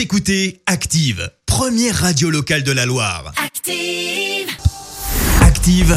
Vous écoutez Active, première radio locale de la Loire. Active. Active,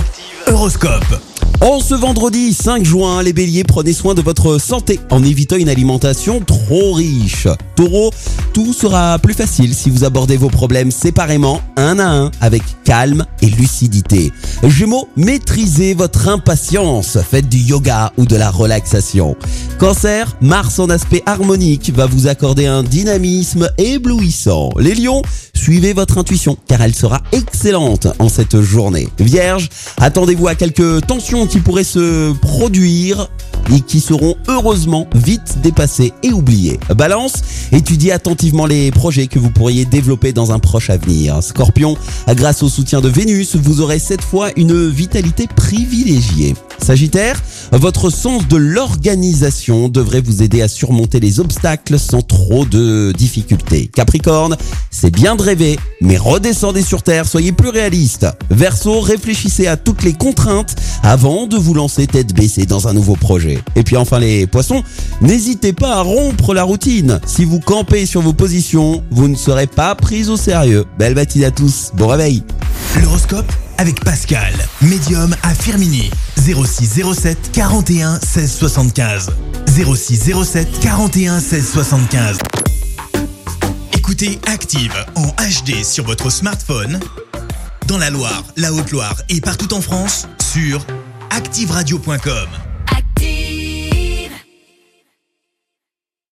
Horoscope. En ce vendredi 5 juin, les béliers, prenez soin de votre santé en évitant une alimentation trop riche. Taureau, tout sera plus facile si vous abordez vos problèmes séparément, un à un, avec calme et lucidité. Gémeaux, maîtrisez votre impatience, faites du yoga ou de la relaxation. Cancer, Mars en aspect harmonique va vous accorder un dynamisme éblouissant. Les lions, suivez votre intuition car elle sera excellente en cette journée. Vierge, attendez-vous à quelques tensions qui pourraient se produire et qui seront heureusement vite dépassées et oubliées. Balance, étudiez attentivement les projets que vous pourriez développer dans un proche avenir. Scorpion, grâce au soutien de Vénus, vous aurez cette fois une vitalité privilégiée. Sagittaire, votre sens de l'organisation devrait vous aider à surmonter les obstacles sans trop de difficultés. Capricorne, c'est bien de rêver, mais redescendez sur Terre, soyez plus réaliste. Verseau, réfléchissez à toutes les contraintes avant de vous lancer tête baissée dans un nouveau projet. Et puis enfin les poissons, n'hésitez pas à rompre la routine. Si vous campez sur vos positions, vous ne serez pas pris au sérieux. Belle matinée à tous, bon réveil L'horoscope avec Pascal, médium à Firmini. 06 07 41 16 75. 06 07 41 16 75. Écoutez Active en HD sur votre smartphone, dans la Loire, la Haute-Loire et partout en France, sur activeradio.com.